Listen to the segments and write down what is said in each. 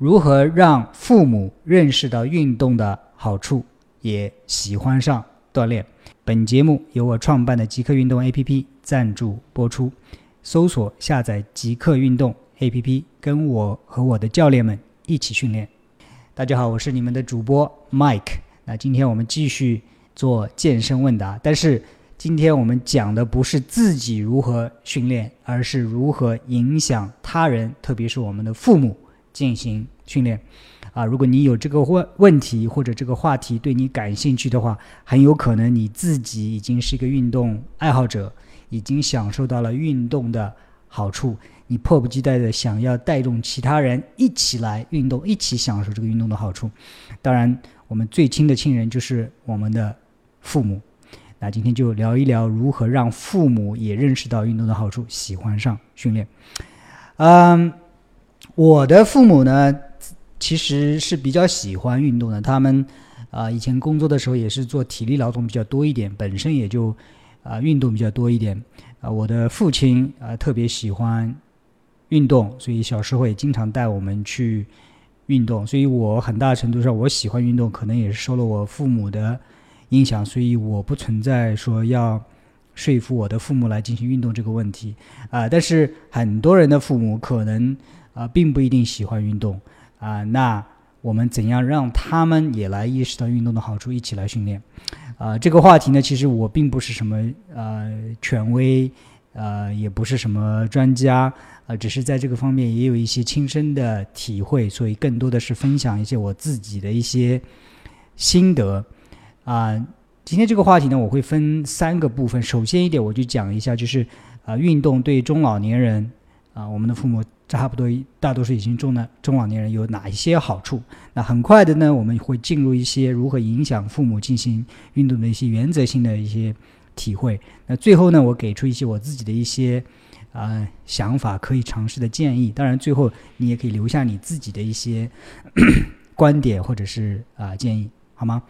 如何让父母认识到运动的好处，也喜欢上锻炼？本节目由我创办的极客运动 APP 赞助播出。搜索下载极客运动 APP，跟我和我的教练们一起训练。大家好，我是你们的主播 Mike。那今天我们继续做健身问答，但是今天我们讲的不是自己如何训练，而是如何影响他人，特别是我们的父母进行训练。啊，如果你有这个问问题或者这个话题对你感兴趣的话，很有可能你自己已经是一个运动爱好者。已经享受到了运动的好处，你迫不及待的想要带动其他人一起来运动，一起享受这个运动的好处。当然，我们最亲的亲人就是我们的父母。那今天就聊一聊如何让父母也认识到运动的好处，喜欢上训练。嗯，我的父母呢，其实是比较喜欢运动的。他们啊，以前工作的时候也是做体力劳动比较多一点，本身也就。啊，运动比较多一点。啊，我的父亲啊特别喜欢运动，所以小时候也经常带我们去运动。所以我很大程度上我喜欢运动，可能也是受了我父母的影响。所以我不存在说要说服我的父母来进行运动这个问题。啊，但是很多人的父母可能啊并不一定喜欢运动。啊，那我们怎样让他们也来意识到运动的好处，一起来训练？啊，这个话题呢，其实我并不是什么呃权威，呃，也不是什么专家，啊，只是在这个方面也有一些亲身的体会，所以更多的是分享一些我自己的一些心得。啊，今天这个话题呢，我会分三个部分。首先一点，我就讲一下，就是啊，运动对中老年人，啊，我们的父母。差不多大多数已经中了中老年人有哪一些好处？那很快的呢，我们会进入一些如何影响父母进行运动的一些原则性的一些体会。那最后呢，我给出一些我自己的一些啊想法，可以尝试的建议。当然，最后你也可以留下你自己的一些 观点或者是啊建议，好吗？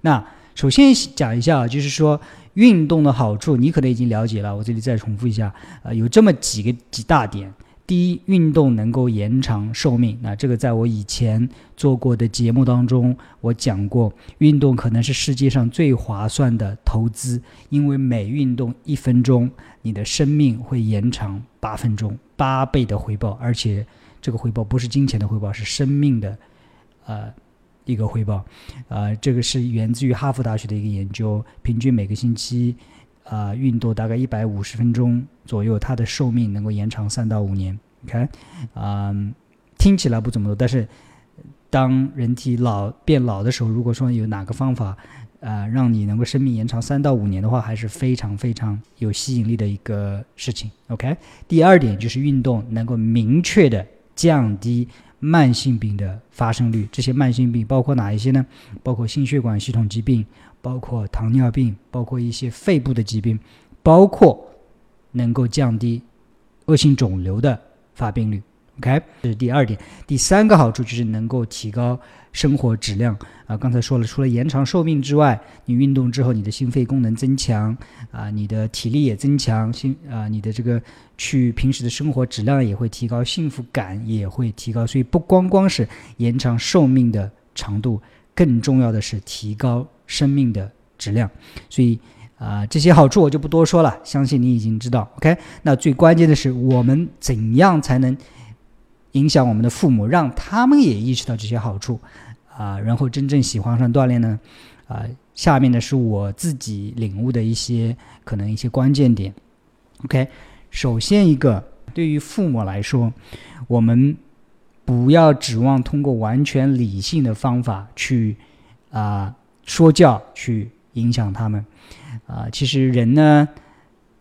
那首先讲一下啊，就是说运动的好处，你可能已经了解了，我这里再重复一下啊，有这么几个几大点。第一，运动能够延长寿命。那这个在我以前做过的节目当中，我讲过，运动可能是世界上最划算的投资，因为每运动一分钟，你的生命会延长八分钟，八倍的回报，而且这个回报不是金钱的回报，是生命的，呃，一个回报。呃，这个是源自于哈佛大学的一个研究，平均每个星期。啊，运动大概一百五十分钟左右，它的寿命能够延长三到五年。OK，嗯，听起来不怎么多，但是当人体老变老的时候，如果说有哪个方法啊，让你能够生命延长三到五年的话，还是非常非常有吸引力的一个事情。OK，第二点就是运动能够明确的降低慢性病的发生率。这些慢性病包括哪一些呢？包括心血管系统疾病。包括糖尿病，包括一些肺部的疾病，包括能够降低恶性肿瘤的发病率。OK，这是第二点。第三个好处就是能够提高生活质量啊。刚才说了，除了延长寿命之外，你运动之后，你的心肺功能增强啊，你的体力也增强，心啊，你的这个去平时的生活质量也会提高，幸福感也会提高。所以不光光是延长寿命的长度，更重要的是提高。生命的质量，所以啊，这些好处我就不多说了，相信你已经知道。OK，那最关键的是，我们怎样才能影响我们的父母，让他们也意识到这些好处啊，然后真正喜欢上锻炼呢？啊，下面呢是我自己领悟的一些可能一些关键点。OK，首先一个，对于父母来说，我们不要指望通过完全理性的方法去啊。说教去影响他们，啊，其实人呢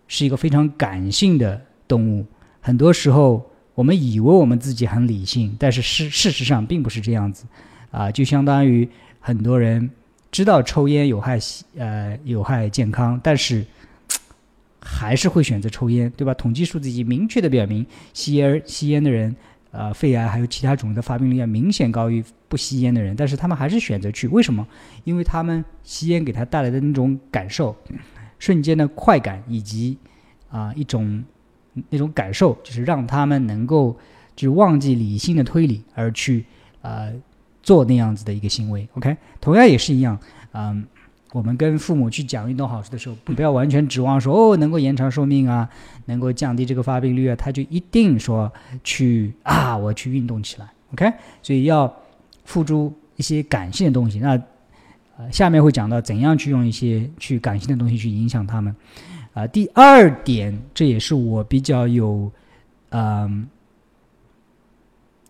是一个非常感性的动物。很多时候，我们以为我们自己很理性，但是事事实上并不是这样子。啊，就相当于很多人知道抽烟有害，呃，有害健康，但是还是会选择抽烟，对吧？统计数字已经明确的表明，吸烟吸烟的人。呃，肺癌还有其他种的发病率要明显高于不吸烟的人，但是他们还是选择去，为什么？因为他们吸烟给他带来的那种感受，瞬间的快感以及啊一种那种感受，就是让他们能够就忘记理性的推理，而去呃做那样子的一个行为。OK，同样也是一样，嗯，我们跟父母去讲运动好处的时候，不要完全指望说哦能够延长寿命啊，能够降低这个发病率啊，他就一定说去啊我去运动起来。OK，所以要付诸一些感性的东西。那呃下面会讲到怎样去用一些去感性的东西去影响他们。啊，第二点，这也是我比较有嗯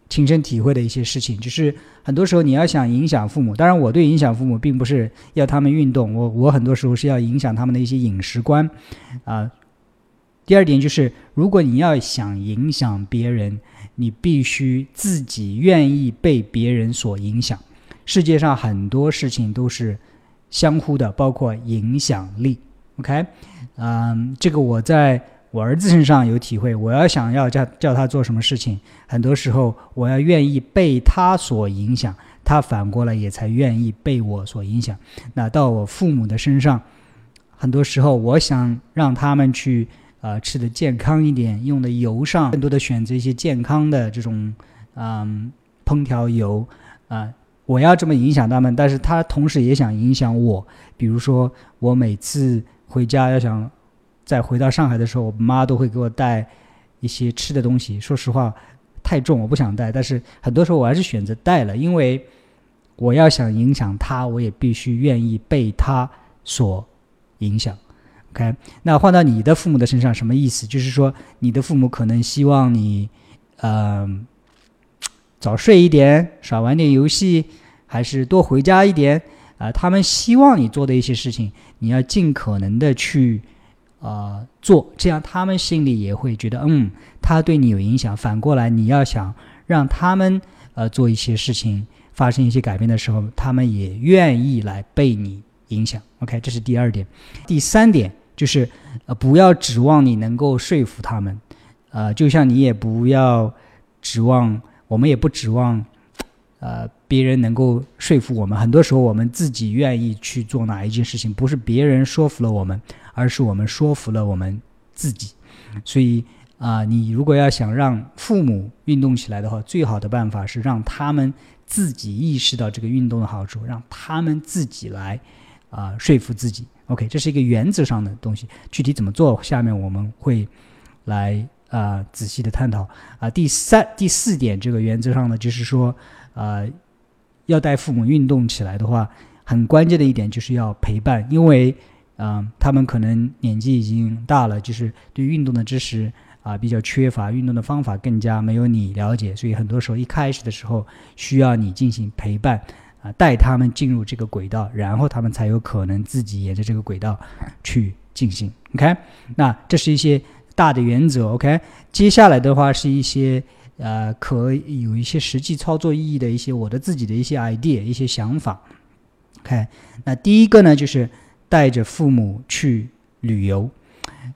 亲身体会的一些事情，就是很多时候你要想影响父母，当然我对影响父母并不是要他们运动，我我很多时候是要影响他们的一些饮食观啊。第二点就是，如果你要想影响别人，你必须自己愿意被别人所影响。世界上很多事情都是相互的，包括影响力。OK，嗯，这个我在我儿子身上有体会。我要想要叫叫他做什么事情，很多时候我要愿意被他所影响，他反过来也才愿意被我所影响。那到我父母的身上，很多时候我想让他们去呃吃的健康一点，用的油上更多的选择一些健康的这种嗯烹调油啊，我要这么影响他们，但是他同时也想影响我，比如说我每次。回家要想再回到上海的时候，我妈都会给我带一些吃的东西。说实话，太重我不想带，但是很多时候我还是选择带了，因为我要想影响她，我也必须愿意被她所影响。OK，那换到你的父母的身上什么意思？就是说你的父母可能希望你，嗯，早睡一点，少玩点游戏，还是多回家一点。啊，他们希望你做的一些事情，你要尽可能的去，啊做，这样他们心里也会觉得，嗯，他对你有影响。反过来，你要想让他们呃做一些事情，发生一些改变的时候，他们也愿意来被你影响。OK，这是第二点。第三点就是，呃，不要指望你能够说服他们，呃，就像你也不要指望，我们也不指望。呃，别人能够说服我们，很多时候我们自己愿意去做哪一件事情，不是别人说服了我们，而是我们说服了我们自己。所以啊，你如果要想让父母运动起来的话，最好的办法是让他们自己意识到这个运动的好处，让他们自己来啊说服自己。OK，这是一个原则上的东西，具体怎么做，下面我们会来啊仔细的探讨啊。第三、第四点，这个原则上呢，就是说。啊，要带父母运动起来的话，很关键的一点就是要陪伴，因为，嗯，他们可能年纪已经大了，就是对运动的知识啊比较缺乏，运动的方法更加没有你了解，所以很多时候一开始的时候需要你进行陪伴，啊，带他们进入这个轨道，然后他们才有可能自己沿着这个轨道去进行。OK，那这是一些大的原则。OK，接下来的话是一些。呃，可有一些实际操作意义的一些我的自己的一些 idea 一些想法。OK，那第一个呢，就是带着父母去旅游。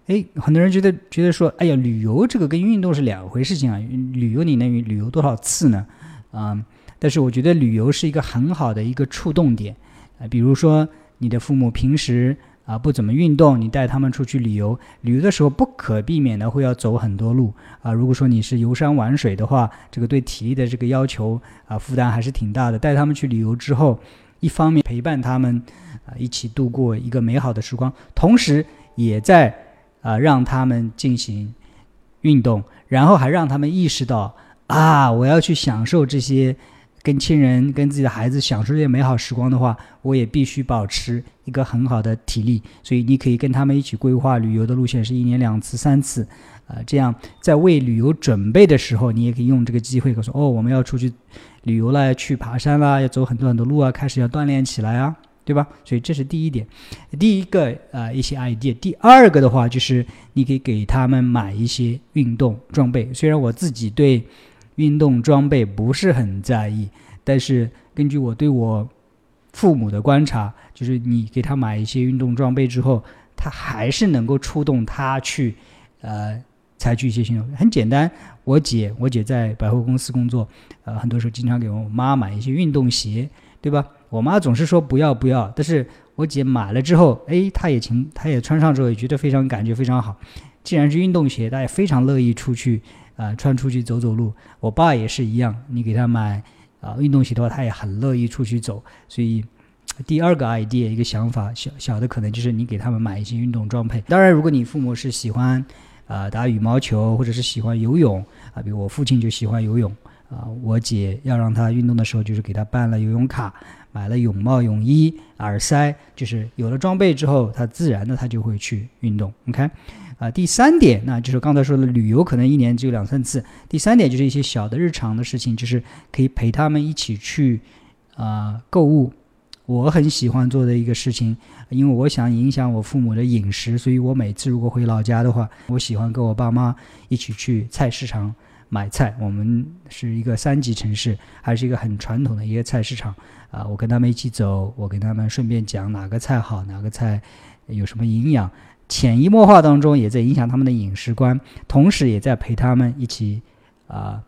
哎，很多人觉得觉得说，哎呀，旅游这个跟运动是两回事情啊。旅游你能旅游多少次呢？啊，但是我觉得旅游是一个很好的一个触动点。啊，比如说你的父母平时。啊，不怎么运动，你带他们出去旅游，旅游的时候不可避免的会要走很多路啊。如果说你是游山玩水的话，这个对体力的这个要求啊，负担还是挺大的。带他们去旅游之后，一方面陪伴他们啊，一起度过一个美好的时光，同时也在啊让他们进行运动，然后还让他们意识到啊，我要去享受这些。跟亲人、跟自己的孩子享受这些美好时光的话，我也必须保持一个很好的体力。所以你可以跟他们一起规划旅游的路线，是一年两次、三次，啊，这样在为旅游准备的时候，你也可以用这个机会，说哦，我们要出去旅游了，去爬山啦，要走很多很多路啊，开始要锻炼起来啊，对吧？所以这是第一点，第一个啊一些 idea。第二个的话，就是你可以给他们买一些运动装备。虽然我自己对。运动装备不是很在意，但是根据我对我父母的观察，就是你给他买一些运动装备之后，他还是能够触动他去，呃，采取一些行动。很简单，我姐，我姐在百货公司工作，呃，很多时候经常给我妈买一些运动鞋，对吧？我妈总是说不要不要，但是我姐买了之后，哎，她也情，她也穿上之后也觉得非常感觉非常好。既然是运动鞋，她也非常乐意出去。啊，穿出去走走路，我爸也是一样。你给他买，啊，运动鞋的话，他也很乐意出去走。所以第二个 idea 一个想法，小小的可能就是你给他们买一些运动装备。当然，如果你父母是喜欢啊打羽毛球，或者是喜欢游泳啊，比如我父亲就喜欢游泳啊，我姐要让他运动的时候，就是给他办了游泳卡。买了泳帽、泳衣、耳塞，就是有了装备之后，他自然的他就会去运动。OK，啊，第三点，那就是刚才说的旅游可能一年只有两三次。第三点就是一些小的日常的事情，就是可以陪他们一起去啊购物。我很喜欢做的一个事情，因为我想影响我父母的饮食，所以我每次如果回老家的话，我喜欢跟我爸妈一起去菜市场。买菜，我们是一个三级城市，还是一个很传统的一个菜市场啊。我跟他们一起走，我跟他们顺便讲哪个菜好，哪个菜有什么营养，潜移默化当中也在影响他们的饮食观，同时也在陪他们一起啊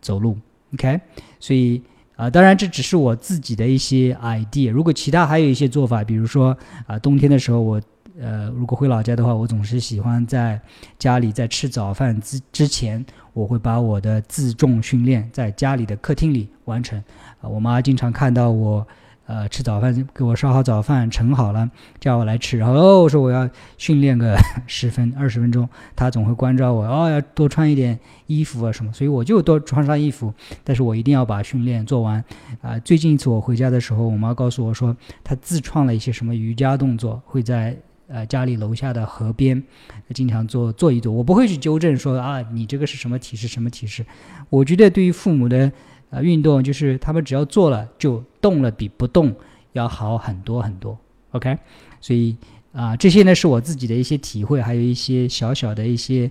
走路。OK，所以啊，当然这只是我自己的一些 idea。如果其他还有一些做法，比如说啊，冬天的时候我。呃，如果回老家的话，我总是喜欢在家里在吃早饭之之前，我会把我的自重训练在家里的客厅里完成。啊，我妈经常看到我，呃，吃早饭给我烧好早饭盛好了，叫我来吃，然后哦，我说我要训练个 十分二十分钟，他总会关照我，哦，要多穿一点衣服啊什么，所以我就多穿上衣服，但是我一定要把训练做完。啊，最近一次我回家的时候，我妈告诉我说，她自创了一些什么瑜伽动作，会在。呃，家里楼下的河边，经常做做一做。我不会去纠正说啊，你这个是什么体式，什么体式。我觉得对于父母的呃运动，就是他们只要做了就动了，比不动要好很多很多。OK，所以啊，这些呢是我自己的一些体会，还有一些小小的一些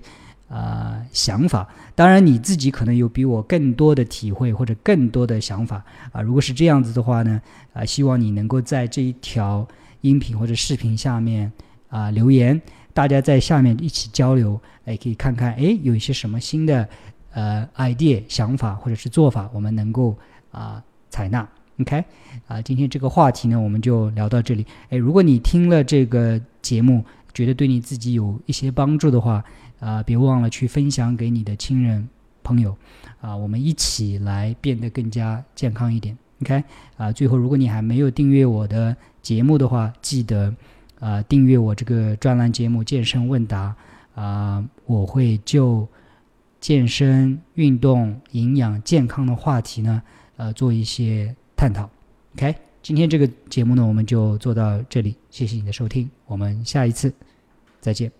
啊想法。当然你自己可能有比我更多的体会或者更多的想法啊。如果是这样子的话呢，啊，希望你能够在这一条音频或者视频下面。啊，留言，大家在下面一起交流，哎，可以看看，哎，有一些什么新的呃 idea 想法或者是做法，我们能够啊采纳。OK，啊，今天这个话题呢，我们就聊到这里。哎，如果你听了这个节目，觉得对你自己有一些帮助的话，啊，别忘了去分享给你的亲人朋友，啊，我们一起来变得更加健康一点。OK，啊，最后，如果你还没有订阅我的节目的话，记得。啊，订阅我这个专栏节目《健身问答》啊，我会就健身、运动、营养、健康的话题呢，呃，做一些探讨。OK，今天这个节目呢，我们就做到这里，谢谢你的收听，我们下一次再见。